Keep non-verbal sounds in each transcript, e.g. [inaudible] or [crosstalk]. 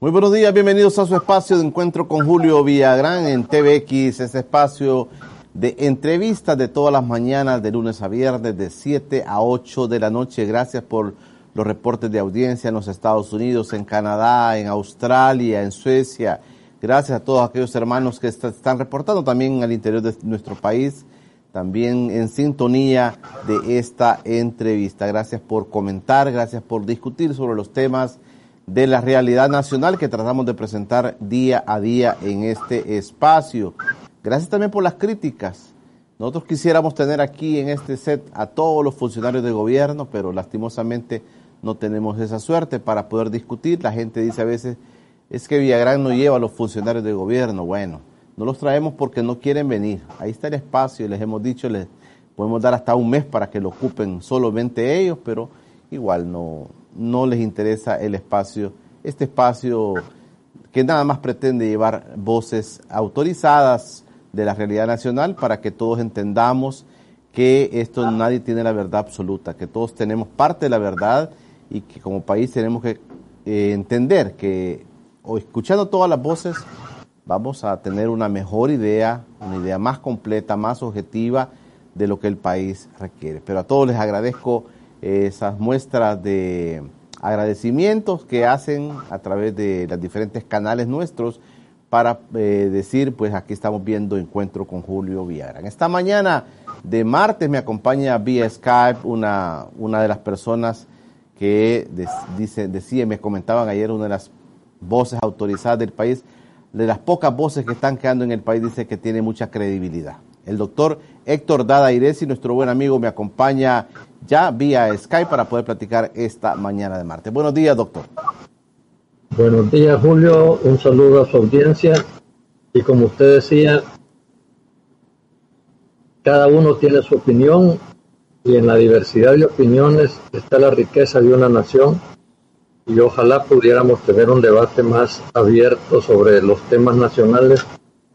Muy buenos días, bienvenidos a su espacio de encuentro con Julio Villagrán en TVX, ese espacio de entrevistas de todas las mañanas, de lunes a viernes, de 7 a 8 de la noche. Gracias por los reportes de audiencia en los Estados Unidos, en Canadá, en Australia, en Suecia. Gracias a todos aquellos hermanos que están reportando también al interior de nuestro país, también en sintonía de esta entrevista. Gracias por comentar, gracias por discutir sobre los temas de la realidad nacional que tratamos de presentar día a día en este espacio. Gracias también por las críticas. Nosotros quisiéramos tener aquí en este set a todos los funcionarios de gobierno, pero lastimosamente no tenemos esa suerte para poder discutir. La gente dice a veces, es que Villagrán no lleva a los funcionarios de gobierno. Bueno, no los traemos porque no quieren venir. Ahí está el espacio, les hemos dicho, les podemos dar hasta un mes para que lo ocupen solamente ellos, pero igual no, no les interesa el espacio, este espacio que nada más pretende llevar voces autorizadas de la realidad nacional para que todos entendamos que esto nadie tiene la verdad absoluta, que todos tenemos parte de la verdad y que como país tenemos que eh, entender que o escuchando todas las voces vamos a tener una mejor idea, una idea más completa, más objetiva de lo que el país requiere. Pero a todos les agradezco esas muestras de agradecimientos que hacen a través de los diferentes canales nuestros para eh, decir, pues aquí estamos viendo Encuentro con Julio Villagrán. Esta mañana de martes me acompaña vía Skype una, una de las personas que dice, decía, me comentaban ayer, una de las voces autorizadas del país, de las pocas voces que están quedando en el país, dice que tiene mucha credibilidad. El doctor Héctor Dada Iresi, nuestro buen amigo, me acompaña ya vía Skype para poder platicar esta mañana de martes. Buenos días, doctor. Buenos días, Julio. Un saludo a su audiencia. Y como usted decía, cada uno tiene su opinión y en la diversidad de opiniones está la riqueza de una nación y ojalá pudiéramos tener un debate más abierto sobre los temas nacionales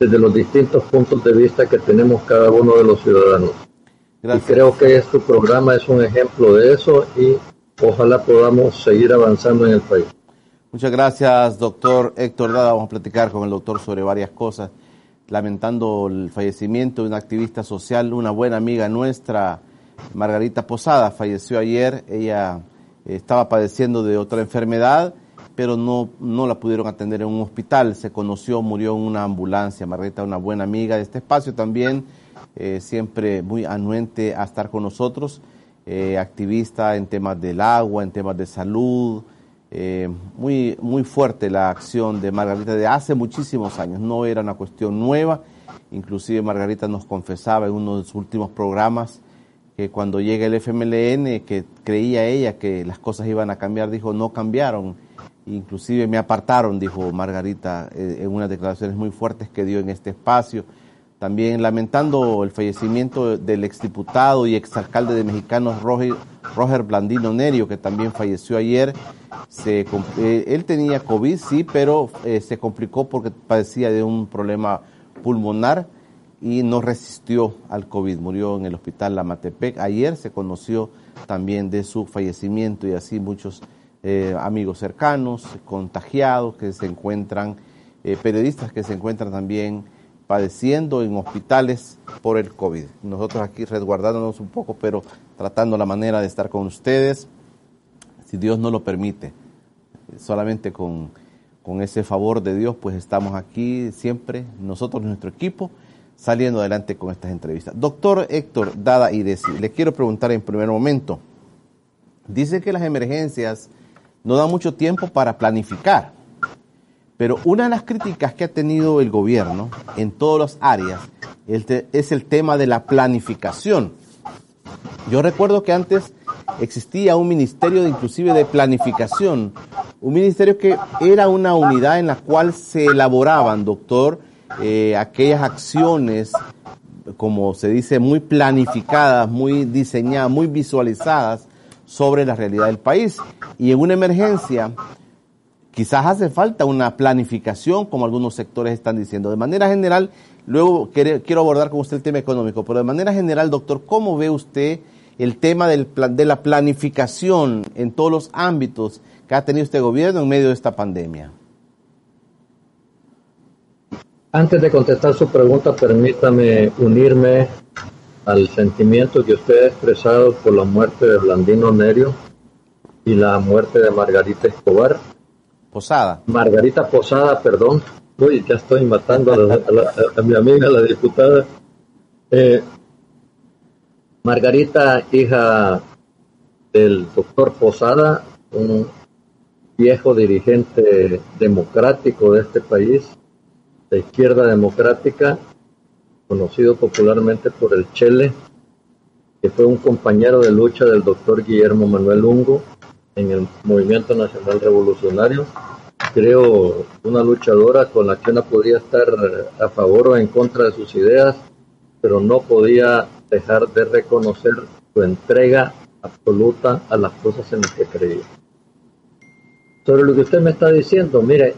desde los distintos puntos de vista que tenemos cada uno de los ciudadanos. Y creo que este programa es un ejemplo de eso y ojalá podamos seguir avanzando en el país. Muchas gracias, doctor Héctor Dada. Vamos a platicar con el doctor sobre varias cosas. Lamentando el fallecimiento de una activista social, una buena amiga nuestra, Margarita Posada, falleció ayer. Ella estaba padeciendo de otra enfermedad pero no, no la pudieron atender en un hospital. Se conoció, murió en una ambulancia. Margarita, una buena amiga de este espacio también, eh, siempre muy anuente a estar con nosotros, eh, activista en temas del agua, en temas de salud. Eh, muy, muy fuerte la acción de Margarita de hace muchísimos años, no era una cuestión nueva. Inclusive Margarita nos confesaba en uno de sus últimos programas que cuando llega el FMLN, que creía ella que las cosas iban a cambiar, dijo, no cambiaron Inclusive me apartaron, dijo Margarita, eh, en unas declaraciones muy fuertes que dio en este espacio. También lamentando el fallecimiento del exdiputado y exalcalde de Mexicanos Roger, Roger Blandino Nerio, que también falleció ayer. Se, eh, él tenía COVID, sí, pero eh, se complicó porque padecía de un problema pulmonar y no resistió al COVID. Murió en el hospital Lamatepec. Ayer se conoció también de su fallecimiento y así muchos eh, amigos cercanos, contagiados que se encuentran, eh, periodistas que se encuentran también padeciendo en hospitales por el COVID. Nosotros aquí resguardándonos un poco, pero tratando la manera de estar con ustedes, si Dios no lo permite. Solamente con, con ese favor de Dios, pues estamos aquí siempre, nosotros, nuestro equipo, saliendo adelante con estas entrevistas. Doctor Héctor Dada y le quiero preguntar en primer momento, dice que las emergencias no da mucho tiempo para planificar. Pero una de las críticas que ha tenido el gobierno en todas las áreas es el tema de la planificación. Yo recuerdo que antes existía un ministerio de inclusive de planificación, Un ministerio que era una unidad en la cual se elaboraban, doctor, eh, aquellas acciones, como se dice, muy planificadas, muy diseñadas, muy visualizadas sobre la realidad del país. Y en una emergencia, quizás hace falta una planificación, como algunos sectores están diciendo. De manera general, luego quiero abordar con usted el tema económico, pero de manera general, doctor, ¿cómo ve usted el tema del de la planificación en todos los ámbitos que ha tenido este gobierno en medio de esta pandemia? Antes de contestar su pregunta, permítame unirme al sentimiento que usted ha expresado por la muerte de Blandino Nerio y la muerte de Margarita Escobar. Posada. Margarita Posada, perdón. Uy, ya estoy matando a, mi amiga, la diputada. Eh, Margarita, hija del doctor Posada, un viejo dirigente democrático de este país, de izquierda democrática, conocido popularmente por el Chele, que fue un compañero de lucha del doctor Guillermo Manuel Ungo en el Movimiento Nacional Revolucionario. Creo una luchadora con la que uno podía estar a favor o en contra de sus ideas, pero no podía dejar de reconocer su entrega absoluta a las cosas en las que creía. Sobre lo que usted me está diciendo, mire,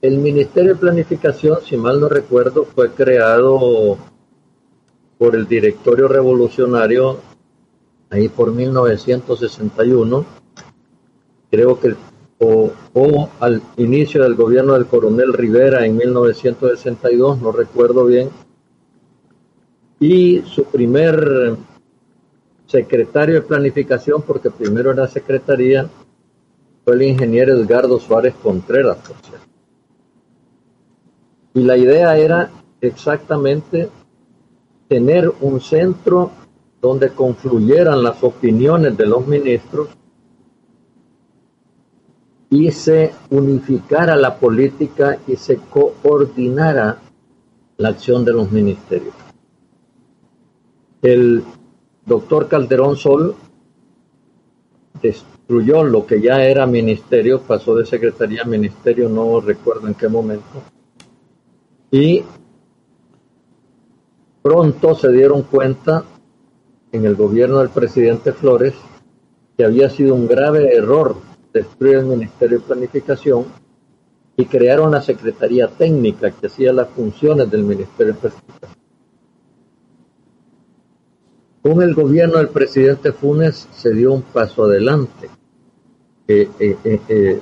el Ministerio de Planificación, si mal no recuerdo, fue creado por el Directorio Revolucionario ahí por 1961, creo que o, al inicio del gobierno del coronel Rivera en 1962, no recuerdo bien, y su primer secretario de planificación, porque primero era secretaría, fue el ingeniero Edgardo Suárez Contreras, por cierto. Y la idea era exactamente tener un centro donde confluyeran las opiniones de los ministros y se unificara la política y se coordinara la acción de los ministerios. El doctor Calderón Sol destruyó lo que ya era ministerio, pasó de secretaría a ministerio, no recuerdo en qué momento, y pronto se dieron cuenta en el gobierno del presidente Flores que había sido un grave error destruir el Ministerio de Planificación y crearon la Secretaría Técnica que hacía las funciones del Ministerio de Planificación. Con el gobierno del presidente Funes se dio un paso adelante. Eh, eh, eh,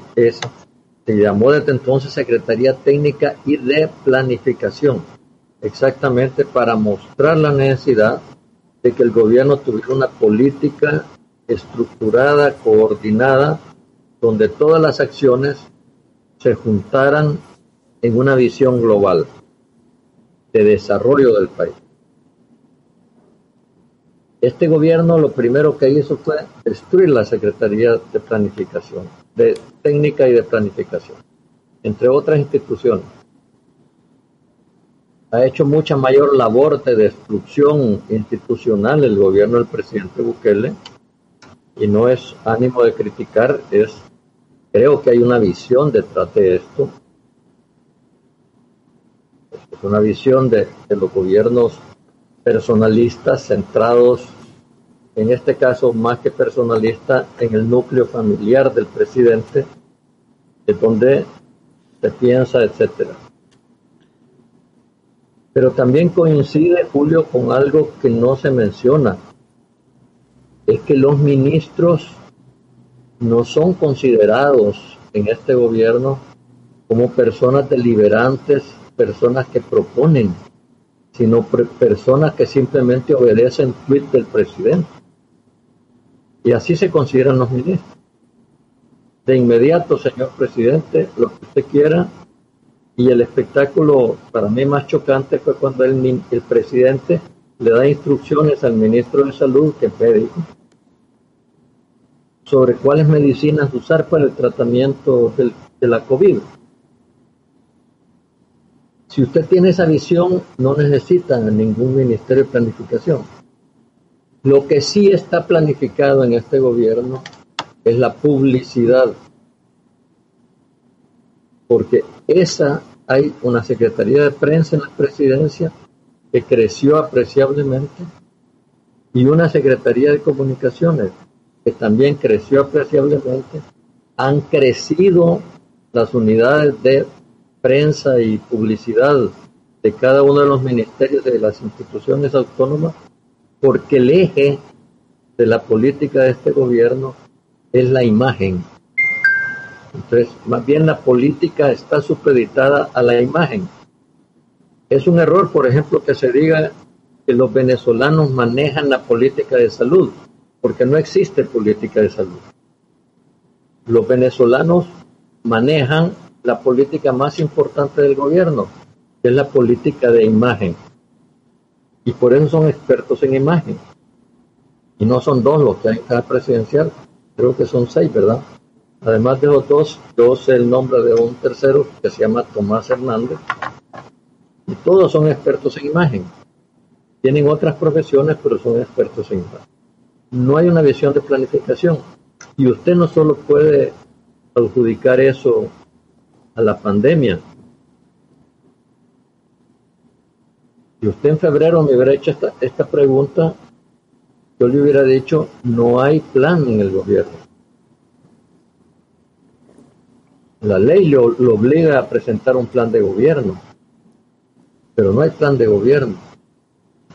se llamó desde entonces Secretaría Técnica y de Planificación, exactamente para mostrar la necesidad de que el gobierno tuviera una política estructurada, coordinada, donde todas las acciones se juntaran en una visión global de desarrollo del país. Este gobierno lo primero que hizo fue destruir la Secretaría de Planificación, de Técnica y de Planificación, entre otras instituciones. Ha hecho mucha mayor labor de destrucción institucional el gobierno del presidente Bukele y no es ánimo de criticar, es creo que hay una visión detrás de esto. Es una visión de, de los gobiernos personalistas centrados, en este caso más que personalista, en el núcleo familiar del presidente, de donde se piensa, etcétera. Pero también coincide, Julio, con algo que no se menciona, es que los ministros no son considerados en este gobierno como personas deliberantes, personas que proponen sino personas que simplemente obedecen tweets del presidente. Y así se consideran los ministros. De inmediato, señor presidente, lo que usted quiera. Y el espectáculo para mí más chocante fue cuando el, el presidente le da instrucciones al ministro de Salud, que es médico, sobre cuáles medicinas usar para el tratamiento de la COVID. Si usted tiene esa visión, no necesita ningún ministerio de planificación. Lo que sí está planificado en este gobierno es la publicidad porque esa hay una Secretaría de Prensa en la presidencia que creció apreciablemente y una Secretaría de Comunicaciones que también creció apreciablemente. Han crecido las unidades de prensa y publicidad de cada uno de los ministerios de las instituciones autónomas porque el eje de la política de este gobierno es la imagen. Entonces, más bien la política está supeditada a la imagen. Es un error, por ejemplo, que se diga que los venezolanos manejan la política de salud, porque no existe política de salud. Los venezolanos manejan la política más importante del gobierno, que es la política de imagen. Y por eso son expertos en imagen. Y no son dos los que hay en cada presidencial, creo que son seis, ¿verdad? Además de los dos, yo sé el nombre de un tercero que se llama Tomás Hernández. Y todos son expertos en imagen. Tienen otras profesiones, pero son expertos en imagen. No hay una visión de planificación. Y usted no solo puede adjudicar eso a la pandemia. Si usted en febrero me hubiera hecho esta, esta pregunta, yo le hubiera dicho, no hay plan en el gobierno. La ley lo, obliga a presentar un plan de gobierno, pero no hay plan de gobierno.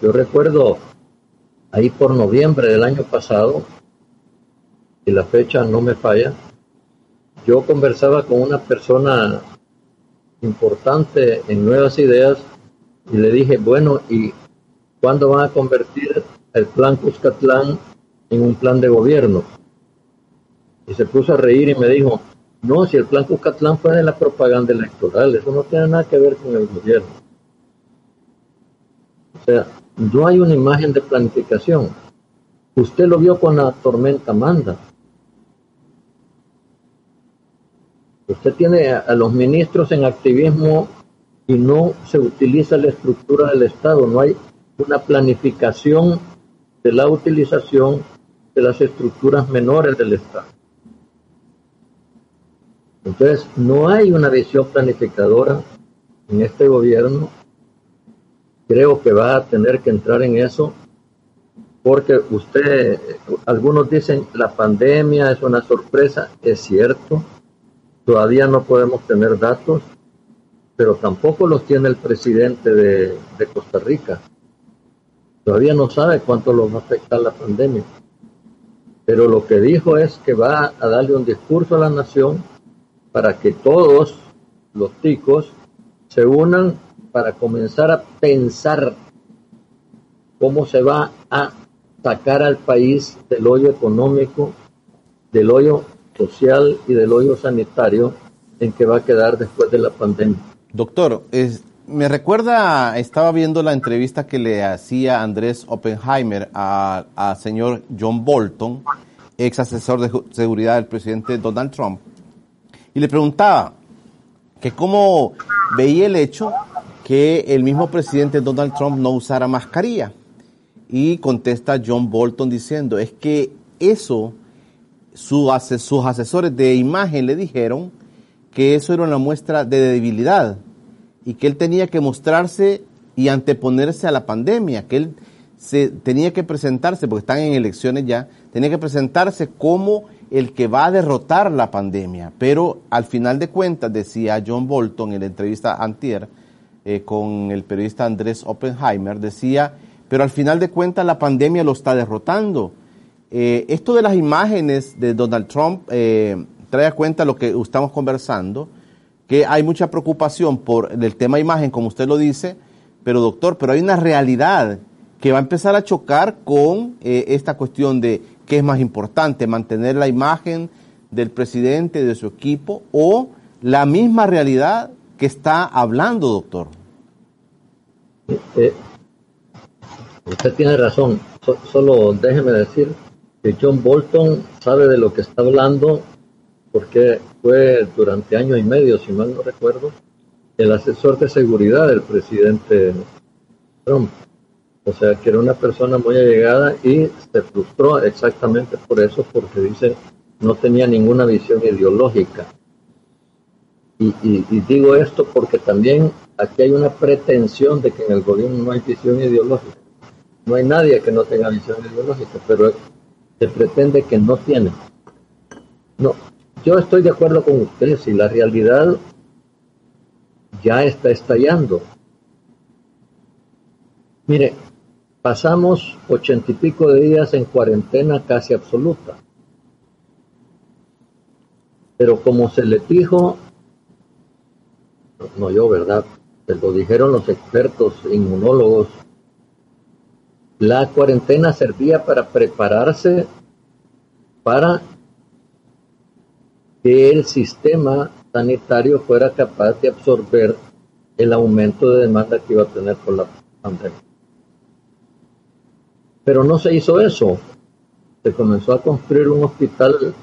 Yo recuerdo ahí por noviembre del año pasado, y la fecha no me falla, yo conversaba con una persona importante en Nuevas Ideas y le dije, bueno, ¿y cuándo van a convertir el plan Cuscatlán en un plan de gobierno? Y se puso a reír y me dijo, no, si el plan Cuscatlán fue de la propaganda electoral, eso no tiene nada que ver con el gobierno. O sea, no hay una imagen de planificación. Usted lo vio con la tormenta Manda. Usted tiene a, los ministros en activismo y no se utiliza la estructura del Estado, no hay una planificación de la utilización de las estructuras menores del Estado. Entonces, no hay una visión planificadora en este gobierno. Creo que va a tener que entrar en eso porque usted, algunos dicen la pandemia es una sorpresa, es cierto, Todavía no podemos tener datos, pero tampoco los tiene el presidente de, Costa Rica. Todavía no sabe cuánto lo va a afectar la pandemia. Pero lo que dijo es que va a darle un discurso a la nación para que todos los ticos se unan para comenzar a pensar cómo se va a sacar al país del hoyo económico, del hoyo social y del hoyo sanitario en que va a quedar después de la pandemia. Doctor, me recuerda, estaba viendo la entrevista que le hacía Andrés Oppenheimer a, señor John Bolton, ex asesor de seguridad del presidente Donald Trump, y le preguntaba que cómo veía el hecho que el mismo presidente Donald Trump no usara mascarilla. Y contesta John Bolton diciendo, es que eso sus asesores de imagen le dijeron que eso era una muestra de debilidad y que él tenía que mostrarse y anteponerse a la pandemia, que él se tenía que presentarse, porque están en elecciones ya, tenía que presentarse como el que va a derrotar la pandemia. Pero al final de cuentas, decía John Bolton en la entrevista antier eh, con el periodista Andrés Oppenheimer, decía, pero al final de cuentas la pandemia lo está derrotando eh, esto de las imágenes de Donald Trump eh, trae a cuenta lo que estamos conversando, que hay mucha preocupación por el tema imagen, como usted lo dice, pero doctor, pero hay una realidad que va a empezar a chocar con eh, esta cuestión de qué es más importante, mantener la imagen del presidente, de su equipo, o la misma realidad que está hablando, doctor. usted tiene razón, solo déjeme decir que John Bolton sabe de lo que está hablando porque fue durante año y medio, si mal no recuerdo, el asesor de seguridad del presidente Trump. O sea, que era una persona muy allegada y se frustró exactamente por eso, porque dice no tenía ninguna visión ideológica. y, digo esto porque también aquí hay una pretensión de que en el gobierno no hay visión ideológica. No hay nadie que no tenga visión ideológica, pero se pretende que no tiene. No, yo estoy de acuerdo con ustedes y la realidad ya está estallando. Mire, pasamos ochenta y pico de días en cuarentena casi absoluta. Pero como se le dijo, no yo, ¿verdad? Se lo dijeron los expertos inmunólogos, la cuarentena servía para prepararse para que el sistema sanitario fuera capaz de absorber el aumento de demanda que iba a tener por la pandemia. Pero no se hizo eso. Se comenzó a construir un hospital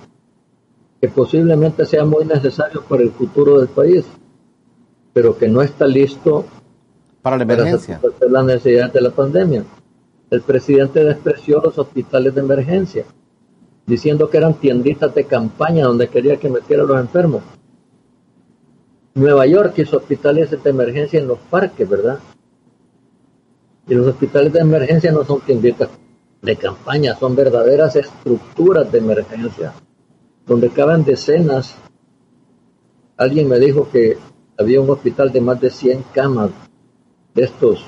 que posiblemente sea muy necesario para el futuro del país, pero que no está listo para la emergencia. Para las necesidades de la pandemia. El presidente despreció los hospitales de emergencia, diciendo que eran tienditas de campaña donde quería que metiera a los enfermos. Nueva York hizo hospitales de emergencia en los parques, ¿verdad? Y los hospitales de emergencia no son tienditas de campaña, son verdaderas estructuras de emergencia, donde caben decenas. Alguien me dijo que había un hospital de más de 100 camas de estos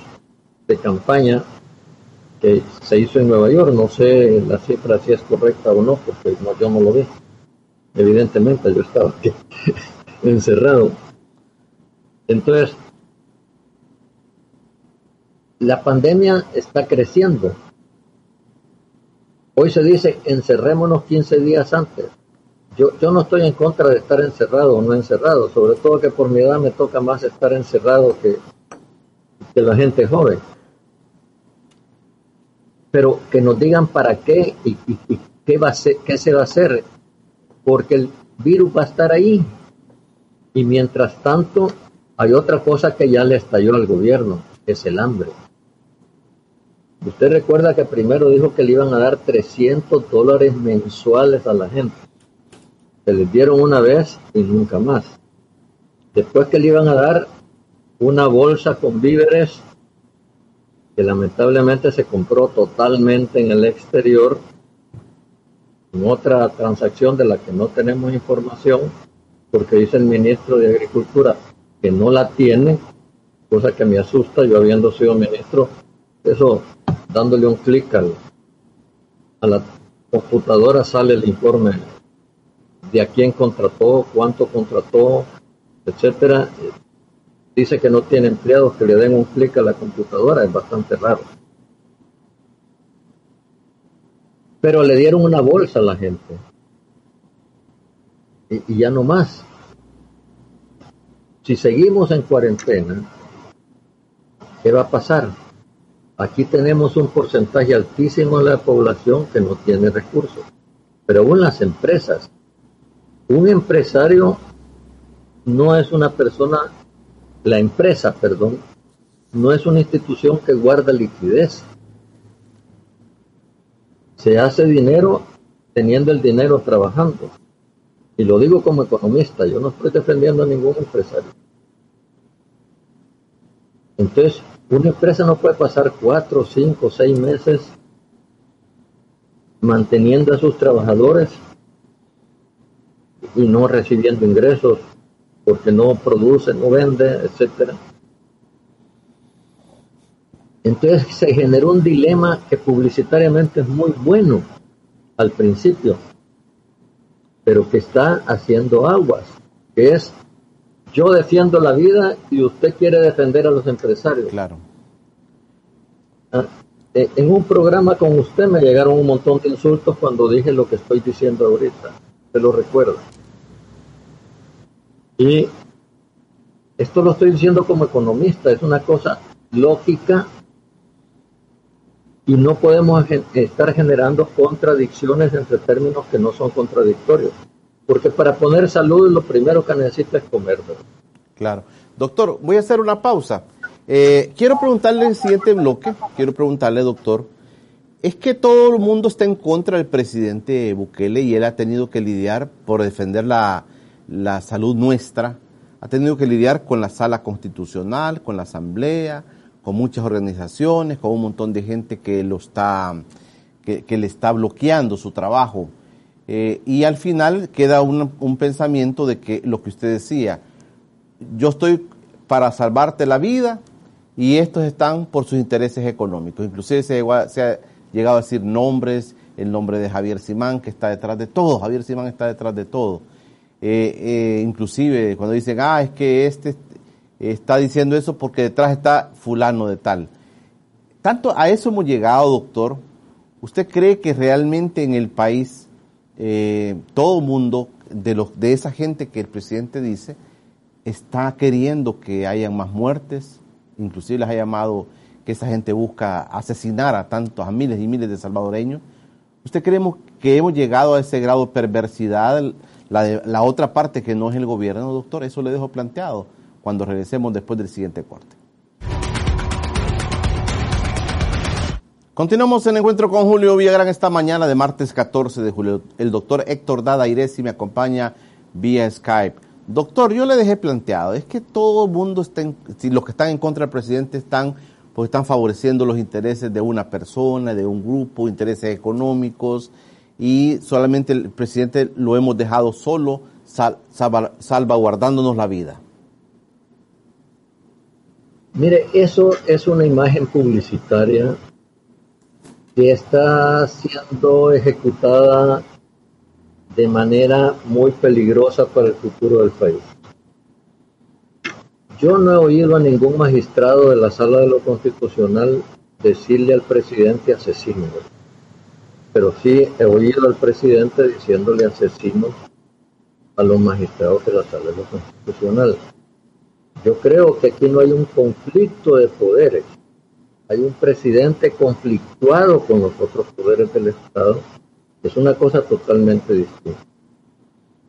de campaña que se hizo en Nueva York. No sé la cifra si es correcta o no, porque yo no lo vi. Evidentemente, yo estaba aquí [laughs] encerrado. Entonces, la pandemia está creciendo. Hoy se dice encerrémonos 15 días antes. Yo, yo no estoy en contra de estar encerrado o no encerrado, sobre todo que por mi edad me toca más estar encerrado que, que la gente joven pero que nos digan para qué y, qué, va a ser, qué se va a hacer, porque el virus va a estar ahí. Y mientras tanto, hay otra cosa que ya le estalló al gobierno, es el hambre. Usted recuerda que primero dijo que le iban a dar 300 dólares mensuales a la gente. Se les dieron una vez y nunca más. Después que le iban a dar una bolsa con víveres que lamentablemente se compró totalmente en el exterior, en otra transacción de la que no tenemos información, porque dice el ministro de Agricultura que no la tiene, cosa que me asusta, yo habiendo sido ministro, eso dándole un clic a la computadora sale el informe de a quién contrató, cuánto contrató, etcétera dice que no tiene empleados que le den un clic a la computadora, es bastante raro. Pero le dieron una bolsa a la gente. Y, ya no más. Si seguimos en cuarentena, ¿qué va a pasar? Aquí tenemos un porcentaje altísimo de la población que no tiene recursos. Pero aún las empresas, un empresario no es una persona la empresa, perdón, no es una institución que guarda liquidez. Se hace dinero teniendo el dinero trabajando. Y lo digo como economista, yo no estoy defendiendo a ningún empresario. Entonces, una empresa no puede pasar cuatro, cinco, seis meses manteniendo a sus trabajadores y no recibiendo ingresos porque no produce, no vende, etcétera. Entonces se generó un dilema que publicitariamente es muy bueno al principio, pero que está haciendo aguas, que es yo defiendo la vida y usted quiere defender a los empresarios. Claro. Ah, eh, en un programa con usted me llegaron un montón de insultos cuando dije lo que estoy diciendo ahorita. Se lo recuerdo. Y esto lo estoy diciendo como economista, es una cosa lógica y no podemos estar generando contradicciones entre términos que no son contradictorios. Porque para poner salud lo primero que necesita es comer. Claro. Doctor, voy a hacer una pausa. Eh, quiero preguntarle el siguiente bloque, quiero preguntarle, doctor, es que todo el mundo está en contra del presidente Bukele y él ha tenido que lidiar por defender la, la salud nuestra ha tenido que lidiar con la sala constitucional, con la asamblea, con muchas organizaciones, con un montón de gente que lo está, que, le está bloqueando su trabajo. Eh, y al final queda un, un, pensamiento de que lo que usted decía, yo estoy para salvarte la vida y estos están por sus intereses económicos. Inclusive se ha llegado a decir nombres, el nombre de Javier Simán, que está detrás de todo, Javier Simán está detrás de todo. Eh, eh, inclusive cuando dicen, ah, es que este está diciendo eso porque detrás está fulano de tal. Tanto a eso hemos llegado, doctor. ¿Usted cree que realmente en el país eh, todo mundo de, los, de esa gente que el presidente dice está queriendo que hayan más muertes? Inclusive les ha llamado que esa gente busca asesinar a tantos, a miles y miles de salvadoreños. ¿Usted cree que hemos llegado a ese grado de perversidad? La, otra parte que no es el gobierno, doctor, eso le dejo planteado cuando regresemos después del siguiente corte. Continuamos en encuentro con Julio Villagrán esta mañana de martes 14 de julio. El doctor Héctor Dada Iresi me acompaña vía Skype. Doctor, yo le dejé planteado, es que todo el mundo está, si los que están en contra del presidente están, pues están favoreciendo los intereses de una persona, de un grupo, intereses económicos, y solamente el presidente lo hemos dejado solo, salvaguardándonos la vida. Mire, eso es una imagen publicitaria que está siendo ejecutada de manera muy peligrosa para el futuro del país. Yo no he oído a ningún magistrado de la sala de lo constitucional decirle al presidente asesino pero sí he oído al presidente diciéndole asesino a los magistrados de la sala constitucional. Yo creo que aquí no hay un conflicto de poderes, hay un presidente conflictuado con los otros poderes del Estado, es una cosa totalmente distinta.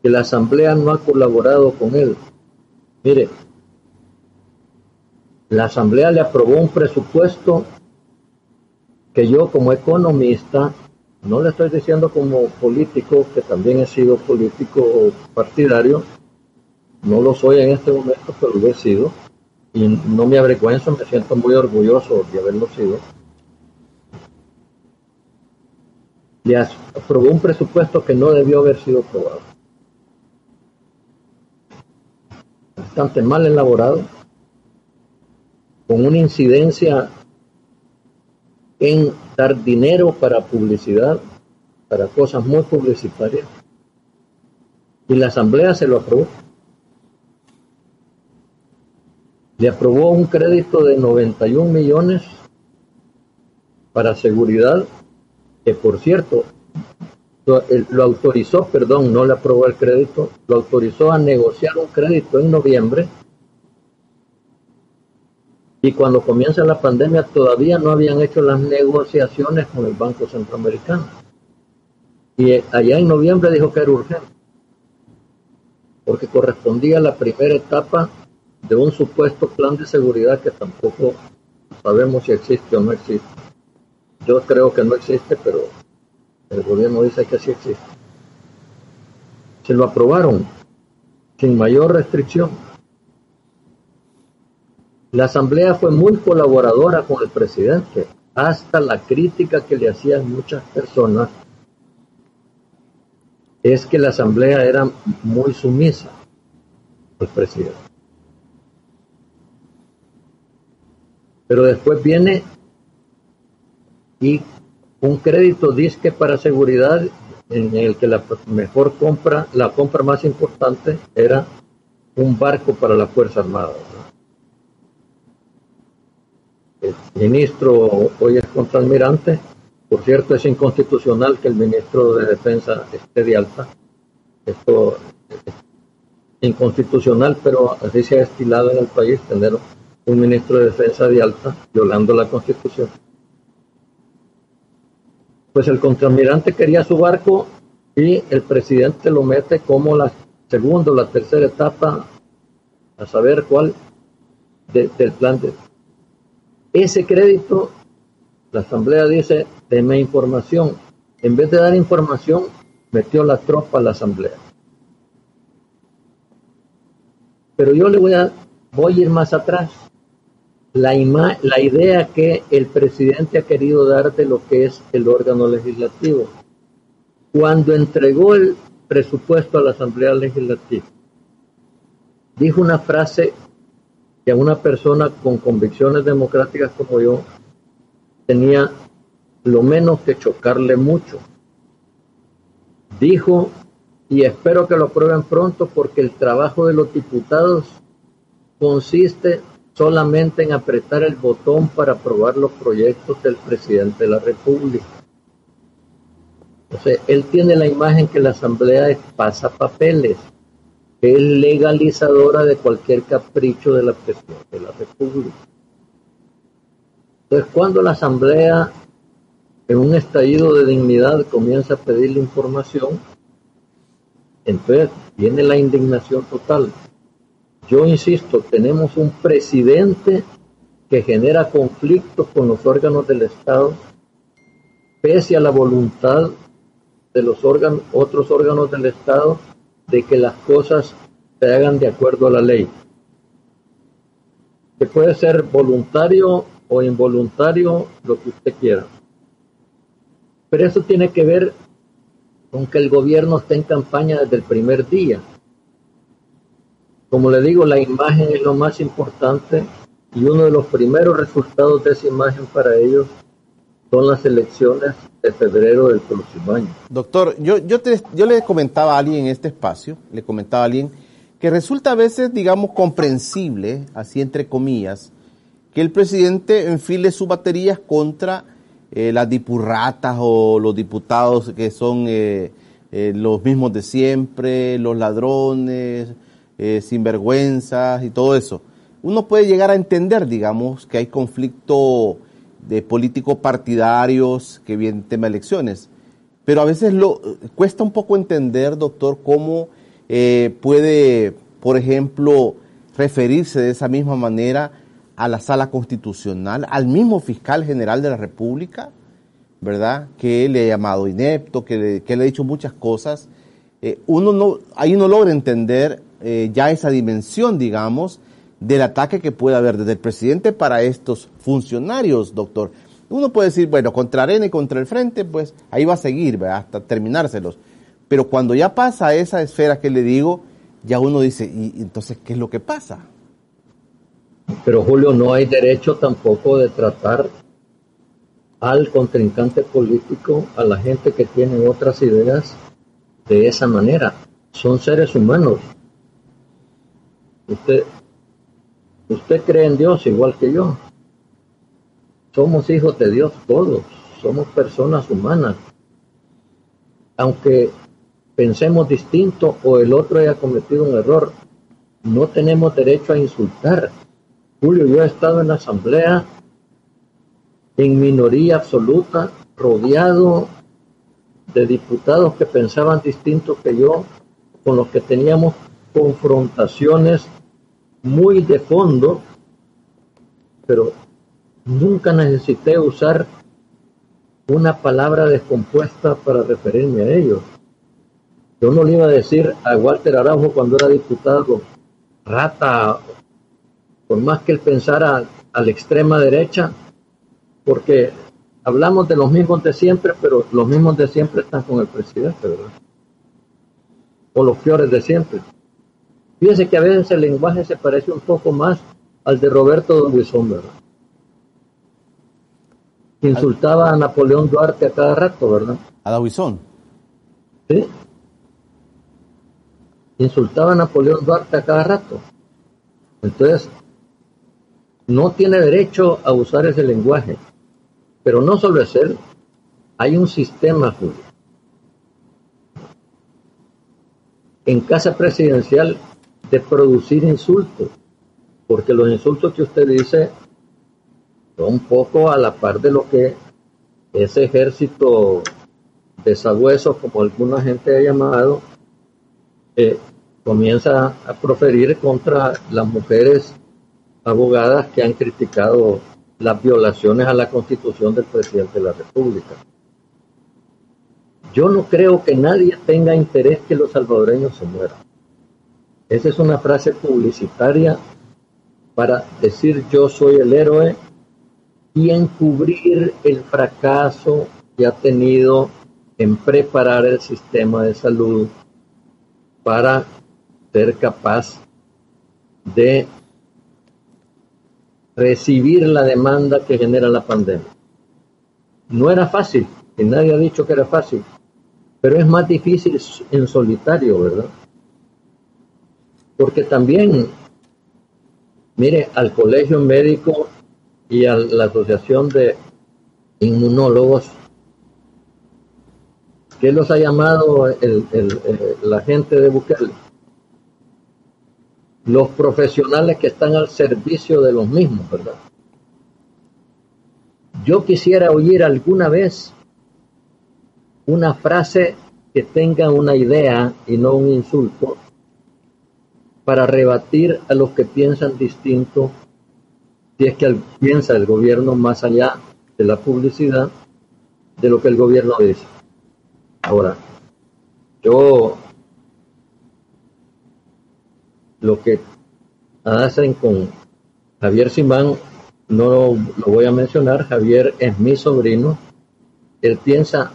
Que la Asamblea no ha colaborado con él. Mire, la Asamblea le aprobó un presupuesto que yo como economista no le estoy diciendo como político, que también he sido político partidario, no lo soy en este momento, pero lo he sido, y no me avergüenzo, me siento muy orgulloso de haberlo sido. Le aprobó un presupuesto que no debió haber sido aprobado. Bastante mal elaborado, con una incidencia en dar dinero para publicidad, para cosas muy publicitarias. Y la Asamblea se lo aprobó. Le aprobó un crédito de 91 millones para seguridad, que por cierto, lo autorizó, perdón, no le aprobó el crédito, lo autorizó a negociar un crédito en noviembre y cuando comienza la pandemia todavía no habían hecho las negociaciones con el Banco Centroamericano. Y allá en noviembre dijo que era urgente, porque correspondía a la primera etapa de un supuesto plan de seguridad que tampoco sabemos si existe o no existe. Yo creo que no existe, pero el gobierno dice que sí existe. Se lo aprobaron sin mayor restricción la Asamblea fue muy colaboradora con el presidente, hasta la crítica que le hacían muchas personas es que la Asamblea era muy sumisa al presidente. Pero después viene y un crédito disque para seguridad en el que la mejor compra, la compra más importante era un barco para la Fuerza Armada el ministro hoy es contraalmirante. Por cierto, es inconstitucional que el ministro de Defensa esté de alta. Esto es inconstitucional, pero así se ha estilado en el país tener un ministro de Defensa de alta, violando la Constitución. Pues el contraalmirante quería su barco y el presidente lo mete como la segunda o la tercera etapa, a saber cuál, del plan de, ese crédito, la Asamblea dice, deme información. En vez de dar información, metió la tropa a la Asamblea. Pero yo le voy a, voy a ir más atrás. La, la idea que el presidente ha querido dar de lo que es el órgano legislativo. Cuando entregó el presupuesto a la Asamblea Legislativa, dijo una frase que una persona con convicciones democráticas como yo tenía lo menos que chocarle mucho. Dijo, y espero que lo aprueben pronto porque el trabajo de los diputados consiste solamente en apretar el botón para aprobar los proyectos del presidente de la República. O sea, él tiene la imagen que la Asamblea es papeles es legalizadora de cualquier capricho de la de la República. Entonces, cuando la Asamblea, en un estallido de dignidad, comienza a pedir la información, entonces viene la indignación total. Yo insisto, tenemos un presidente que genera conflictos con los órganos del Estado, pese a la voluntad de los órganos, otros órganos del Estado de que las cosas se hagan de acuerdo a la ley. Que puede ser voluntario o involuntario, lo que usted quiera. Pero eso tiene que ver con que el gobierno esté en campaña desde el primer día. Como le digo, la imagen es lo más importante y uno de los primeros resultados de esa imagen para ellos son las elecciones de febrero del próximo año. Doctor, yo, yo, yo le comentaba a alguien en este espacio, le comentaba a alguien que resulta a veces, digamos, comprensible, así entre comillas, que el presidente enfile sus baterías contra eh, las dipurratas o los diputados que son eh, eh, los mismos de siempre, los ladrones, sinvergüenzas y todo eso. Uno puede llegar a entender, digamos, que hay conflicto de políticos partidarios que viene tema elecciones. Pero a veces lo, cuesta un poco entender, doctor, cómo eh, puede, por ejemplo, referirse de esa misma manera a la sala constitucional, al mismo fiscal general de la República, ¿verdad? Que le ha llamado inepto, que le, que le ha dicho muchas cosas. Eh, uno no, ahí no logra entender eh, ya esa dimensión, digamos, del ataque que puede haber desde el presidente para estos funcionarios, doctor. Uno puede decir, bueno, contra Arena y contra el Frente, pues ahí va a seguir, hasta terminárselos. Pero cuando ya pasa esa esfera que le digo, ya uno dice, ¿y entonces qué es lo que pasa? Pero Julio, no hay derecho tampoco de tratar al contrincante político, a la gente que tiene otras ideas de esa manera. Son seres humanos. Usted, Usted cree en Dios igual que yo. Somos hijos de Dios todos. Somos personas humanas. Aunque pensemos distinto o el otro haya cometido un error, no tenemos derecho a insultar. Julio, yo he estado en la asamblea en minoría absoluta, rodeado de diputados que pensaban distinto que yo, con los que teníamos confrontaciones muy de fondo, pero nunca necesité usar una palabra descompuesta para referirme a ellos. Yo no le iba a decir a Walter Araujo cuando era diputado, rata, por más que él pensara a la extrema derecha, porque hablamos de los mismos de siempre, pero los mismos de siempre están con el presidente, ¿verdad? O los peores de siempre. Fíjense que a veces el lenguaje se parece un poco más al de Roberto Duizón, ¿verdad? Insultaba a Napoleón Duarte a cada rato, ¿verdad? A Duizón. Sí. Insultaba a Napoleón Duarte a cada rato. Entonces, no tiene derecho a usar ese lenguaje. Pero no solo es él, hay un sistema, Julio. En casa presidencial de producir insultos, porque los insultos que usted dice son un poco a la par de lo que ese ejército de sabuesos, como alguna gente ha llamado, eh, comienza a proferir contra las mujeres abogadas que han criticado las violaciones a la constitución del presidente de la República. Yo no creo que nadie tenga interés que los salvadoreños se mueran Esa es una frase publicitaria para decir yo soy el héroe y encubrir el fracaso que ha tenido en preparar el sistema de salud para ser capaz de recibir la demanda que genera la pandemia. No era fácil, y nadie ha dicho que era fácil, pero es más difícil en solitario, ¿verdad? Porque también, mire, al colegio médico y a la asociación de inmunólogos, ¿qué los ha llamado la gente de Bukele? Los profesionales que están al servicio de los mismos, ¿verdad? Yo quisiera oír alguna vez una frase que tenga una idea y no un insulto para rebatir a los que piensan distinto si es que piensa el gobierno más allá de la publicidad de lo que el gobierno dice. Ahora, yo lo que hacen con Javier Simán no lo, voy a mencionar, Javier es mi sobrino, él piensa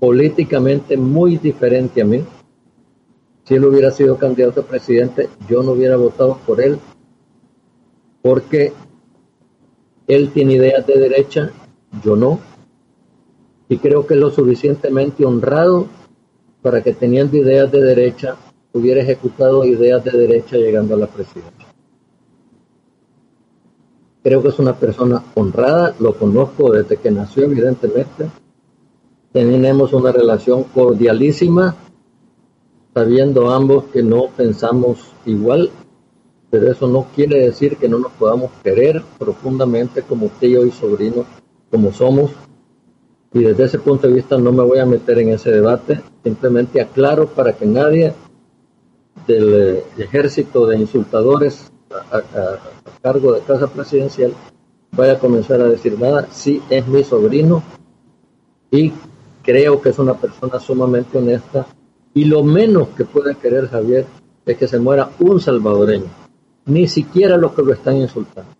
políticamente muy diferente a mí. Si él hubiera sido candidato a presidente, yo no hubiera votado por él, porque él tiene ideas de derecha, yo no, y creo que es lo suficientemente honrado para que teniendo ideas de derecha hubiera ejecutado ideas de derecha llegando a la presidencia. Creo que es una persona honrada, lo conozco desde que nació, evidentemente. Tenemos una relación cordialísima, sabiendo ambos que no pensamos igual, pero eso no quiere decir que no nos podamos querer profundamente como tío y sobrino, como somos. Y desde ese punto de vista no me voy a meter en ese debate, simplemente aclaro para que nadie del eh, ejército de insultadores a, cargo de casa presidencial vaya a comenzar a decir nada. Sí, es mi sobrino y creo que es una persona sumamente honesta. Y lo menos que puede querer Javier es que se muera un salvadoreño, ni siquiera los que lo están insultando.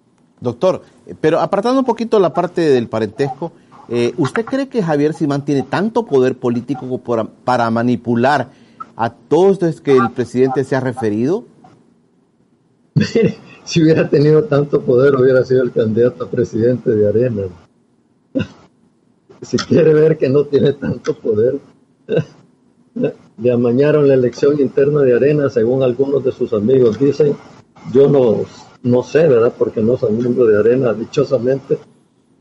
Doctor, pero apartando un poquito la parte del parentesco, eh, ¿usted cree que Javier Simán tiene tanto poder político para, para manipular a todos los que el presidente se ha referido? [laughs] si hubiera tenido tanto poder, hubiera sido el candidato a presidente de Arena. [laughs] si quiere ver que no tiene tanto poder, [laughs] le amañaron la elección interna de Arena, según algunos de sus amigos dicen. Yo no, no sé, ¿verdad? Porque no soy miembro de Arena, dichosamente.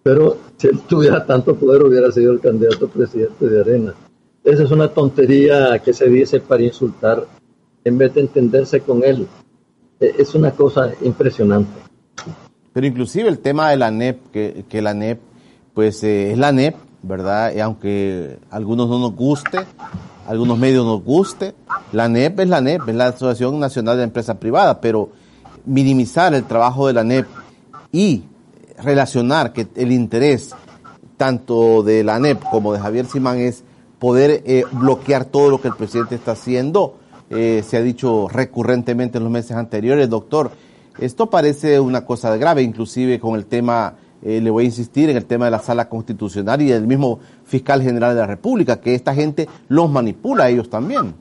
Pero si él tuviera tanto poder, hubiera sido el candidato presidente de Arena. Esa es una tontería que se dice para insultar en vez de entenderse con él. E, es una cosa impresionante. Pero inclusive el tema de la NEP, que, la NEP, pues eh, es la NEP, ¿verdad? Y aunque a algunos no nos guste, algunos medios nos guste, la NEP es la NEP, es la Asociación Nacional de Empresas Privadas, pero minimizar el trabajo de la NEP y relacionar que el interés tanto de la NEP como de Javier Simán es poder eh, bloquear todo lo que el presidente está haciendo, eh, se ha dicho recurrentemente en los meses anteriores, doctor. Esto parece una cosa grave, inclusive con el tema, eh, le voy a insistir, en el tema de la sala constitucional y del mismo fiscal general de la República, que esta gente los manipula a ellos también.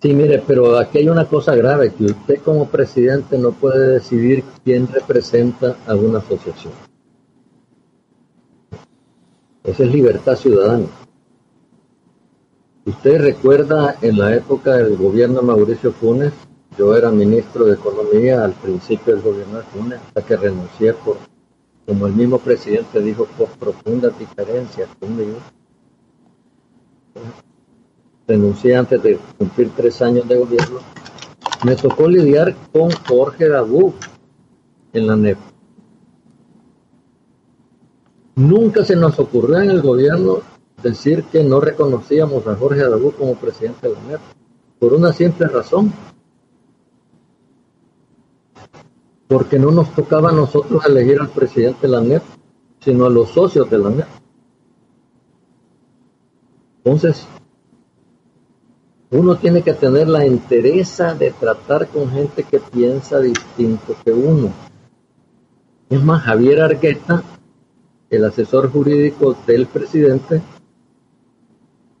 Sí, mire, pero aquí hay una cosa grave, que usted como presidente no puede decidir quién representa a una asociación. Esa es libertad ciudadana. Usted recuerda en la época del gobierno de Mauricio Funes, yo era ministro de Economía al principio del gobierno de Funes, hasta que renuncié por, como el mismo presidente dijo, por profundas diferencias conmigo. Renuncié antes de cumplir tres años de gobierno. Me tocó lidiar con Jorge Dabú en la NEP. Nunca se nos ocurrió en el gobierno decir que no reconocíamos a Jorge Adabú como presidente de la NEP, por una simple razón, porque no nos tocaba a nosotros elegir al presidente de la NEP, sino a los socios de la NEP. Entonces, uno tiene que tener la entereza de tratar con gente que piensa distinto que uno. Es más, Javier Argueta, el asesor jurídico del presidente,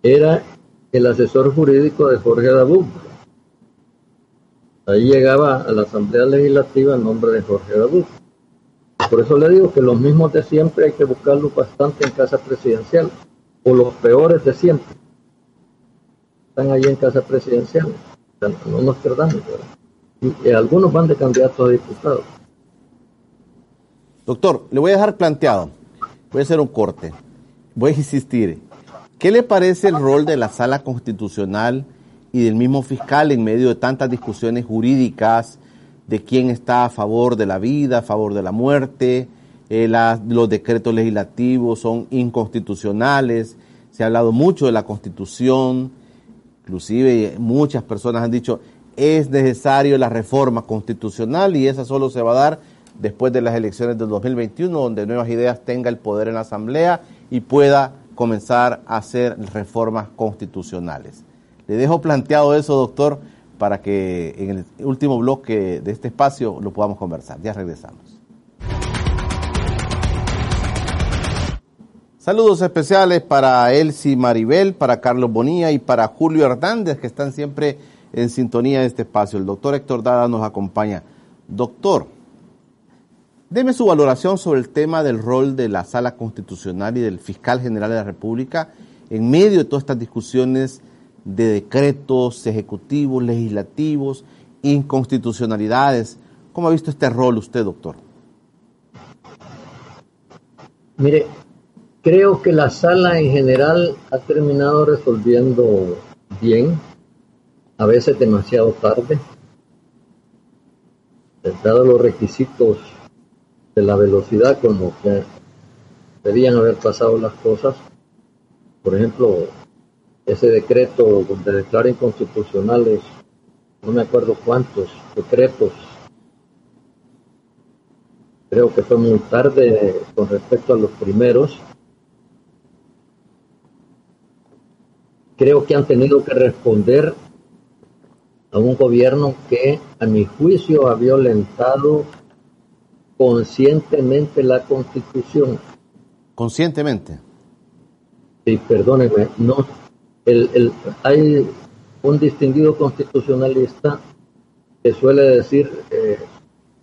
era el asesor jurídico de Jorge Dabú. Ahí llegaba a la Asamblea Legislativa en nombre de Jorge Dabú. Por eso le digo que los mismos de siempre hay que buscarlos bastante en casa presidencial, o los peores de siempre. Están allí en casa presidencial, no nos perdamos. Y, algunos van de candidatos a diputados. Doctor, le voy a dejar planteado, voy a hacer un corte, voy a insistir. ¿Qué le parece el rol de la sala constitucional y del mismo fiscal en medio de tantas discusiones jurídicas de quién está a favor de la vida, a favor de la muerte? Eh, los decretos legislativos son inconstitucionales, se ha hablado mucho de la constitución, inclusive muchas personas han dicho es necesario la reforma constitucional y esa solo se va a dar después de las elecciones del 2021, donde Nuevas Ideas tenga el poder en la Asamblea y pueda comenzar a hacer reformas constitucionales. Le dejo planteado eso, doctor, para que en el último bloque de este espacio lo podamos conversar. Ya regresamos. Saludos especiales para Elsie Maribel, para Carlos Bonilla y para Julio Hernández, que están siempre en sintonía de este espacio. El doctor Héctor Dada nos acompaña. Doctor, deme su valoración sobre el tema del rol de la Sala Constitucional y del Fiscal General de la República en medio de todas estas discusiones de decretos ejecutivos, legislativos, inconstitucionalidades. ¿Cómo ha visto este rol usted, doctor? Mire, Creo que la sala en general ha terminado resolviendo bien, a veces demasiado tarde, dado los requisitos de la velocidad como que debían haber pasado las cosas. Por ejemplo, ese decreto donde declara inconstitucionales, no me acuerdo cuántos decretos, creo que fue muy tarde con respecto a los primeros creo que han tenido que responder a un gobierno que, a mi juicio, ha violentado conscientemente la Constitución. ¿Conscientemente? Sí, perdóneme, no. El, hay un distinguido constitucionalista que suele decir eh,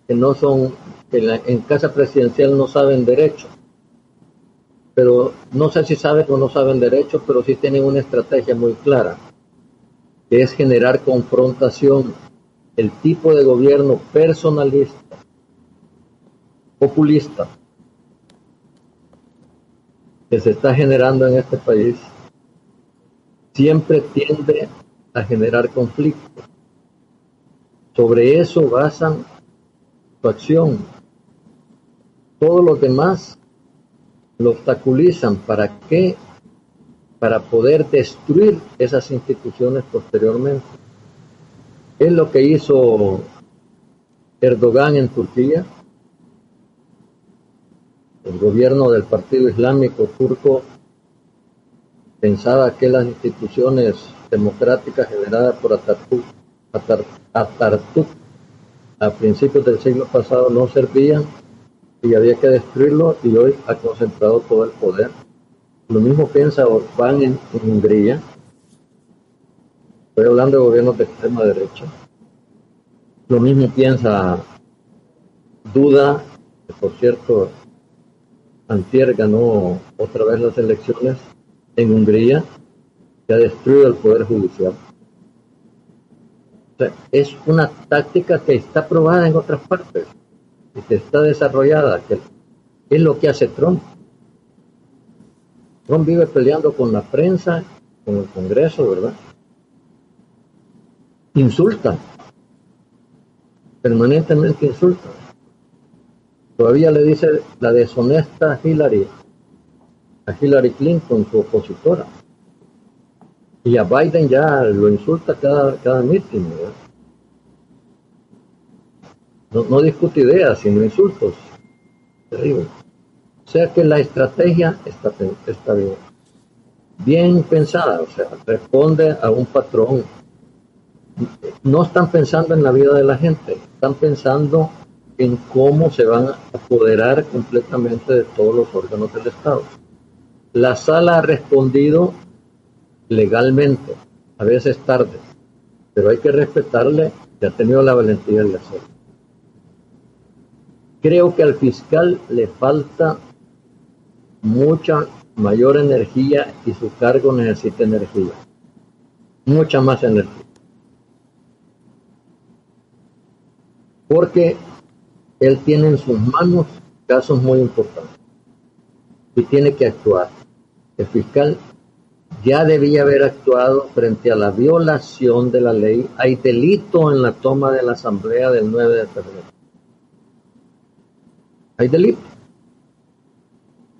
que no son, que en casa presidencial no saben derecho. Pero no sé si saben o no saben derecho, pero sí tienen una estrategia muy clara, que es generar confrontación, el tipo de gobierno personalista, populista, que se está generando en este país, siempre tiende a generar conflicto. Sobre eso basan su acción. Todos los demás lo obstaculizan. ¿Para qué? Para poder destruir esas instituciones posteriormente. Es lo que hizo Erdogan en Turquía. El gobierno del Partido Islámico turco pensaba que las instituciones democráticas generadas por Atatürk, a principios del siglo pasado no servían y había que destruirlo y hoy ha concentrado todo el poder. Lo mismo piensa Orbán en, Hungría. Estoy hablando de gobiernos de extrema derecha. Lo mismo piensa Duda, que por cierto, Antier ganó otra vez las elecciones en Hungría, que ha destruido el poder judicial. es una táctica que está probada en otras partes que está desarrollada, que es lo que hace Trump. Trump vive peleando con la prensa, con el Congreso, ¿verdad? Insulta, permanentemente insulta. Todavía le dice la deshonesta Hillary, a Hillary Clinton, su opositora. Y a Biden ya lo insulta cada, cada meeting, ¿verdad? No, discute ideas, sino insultos. Terrible. O sea que la estrategia está, está bien, bien pensada, o sea, responde a un patrón no están pensando en la vida de la gente, están pensando en cómo se van a apoderar completamente de todos los órganos del Estado. La sala ha respondido legalmente, a veces tarde, pero hay que respetarle que ha tenido la valentía de hacerlo. Creo que al fiscal le falta mucha mayor energía y su cargo necesita energía, mucha más energía. Porque él tiene en sus manos casos muy importantes y tiene que actuar. El fiscal ya debía haber actuado frente a la violación de la ley. Hay delito en la toma de la asamblea del 9 de febrero. Hay delito.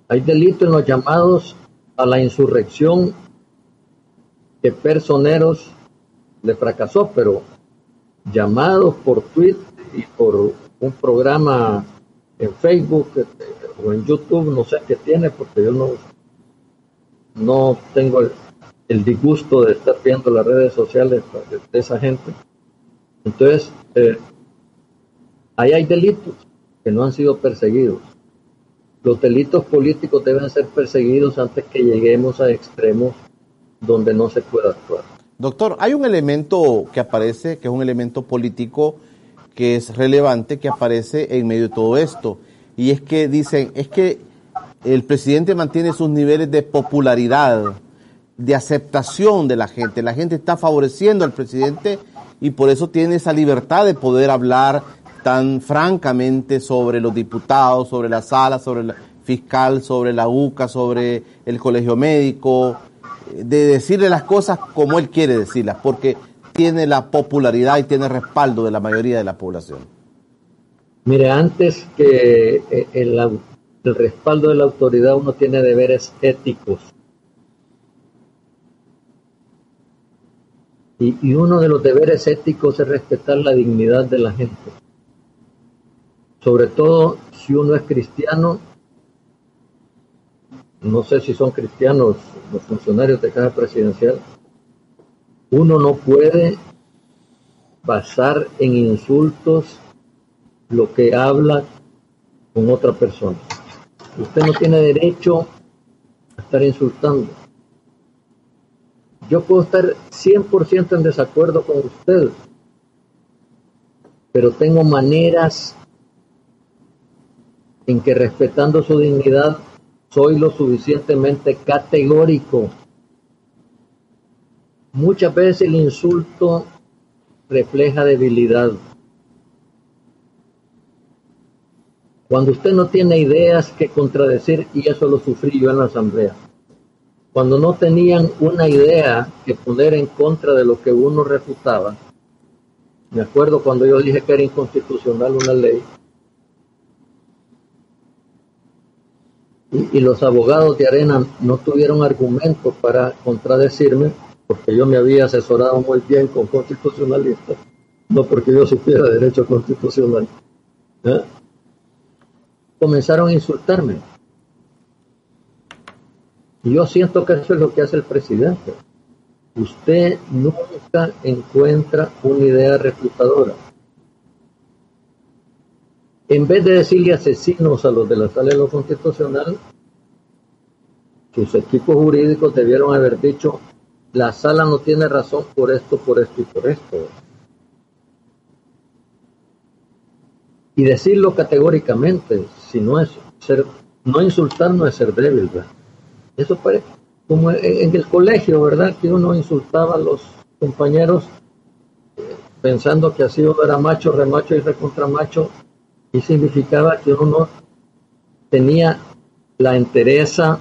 Hay delito en los llamados a la insurrección que Personeros le fracasó, pero llamados por tweet y por un programa en Facebook este, o en YouTube, no sé qué tiene, porque yo no, no tengo el, disgusto de estar viendo las redes sociales de, esa gente. Entonces, eh, ahí hay delitos que no han sido perseguidos. Los delitos políticos deben ser perseguidos antes que lleguemos a extremos donde no se pueda actuar. Doctor, hay un elemento que aparece, que es un elemento político que es relevante, que aparece en medio de todo esto. Y es que dicen, es que el presidente mantiene sus niveles de popularidad, de aceptación de la gente. La gente está favoreciendo al presidente y por eso tiene esa libertad de poder hablar tan francamente sobre los diputados, sobre la sala, sobre el fiscal, sobre la UCA, sobre el colegio médico, de decirle las cosas como él quiere decirlas, porque tiene la popularidad y tiene respaldo de la mayoría de la población. Mire, antes que eh, el, el respaldo de la autoridad uno tiene deberes éticos. Y, uno de los deberes éticos es respetar la dignidad de la gente. Sobre todo si uno es cristiano, no sé si son cristianos los funcionarios de cada presidencial, uno no puede basar en insultos lo que habla con otra persona. Usted no tiene derecho a estar insultando. Yo puedo estar 100% en desacuerdo con usted, pero tengo maneras en que respetando su dignidad soy lo suficientemente categórico. Muchas veces el insulto refleja debilidad. Cuando usted no tiene ideas que contradecir, y eso lo sufrí yo en la asamblea, cuando no tenían una idea que poner en contra de lo que uno refutaba, me acuerdo cuando yo dije que era inconstitucional una ley, y, los abogados de Arena no tuvieron argumentos para contradecirme, porque yo me había asesorado muy bien con constitucionalistas, no porque yo supiera derecho constitucional. ¿eh? Comenzaron a insultarme. Yo siento que eso es lo que hace el presidente. Usted nunca encuentra una idea refutadora. En vez de decirle asesinos a los de la sala de lo constitucional, sus equipos jurídicos debieron haber dicho, la sala no tiene razón por esto, por esto y por esto. Y decirlo categóricamente, si no es ser, no insultar no es ser débil, ¿verdad? Eso parece como en el colegio, ¿verdad? Que uno insultaba a los compañeros eh, pensando que así uno era macho, remacho y recontramacho y significaba que uno tenía la entereza,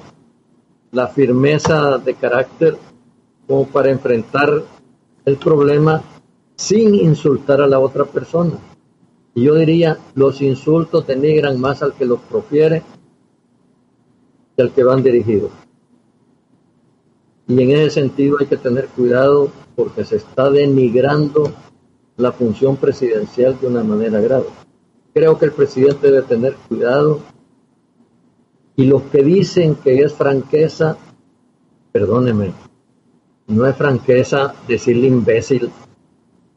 la firmeza de carácter como para enfrentar el problema sin insultar a la otra persona. Y yo diría, los insultos denigran más al que los profiere que al que van dirigidos. Y en ese sentido hay que tener cuidado porque se está denigrando la función presidencial de una manera grave. Creo que el presidente debe tener cuidado. Y los que dicen que es franqueza, perdóneme, no es franqueza decirle imbécil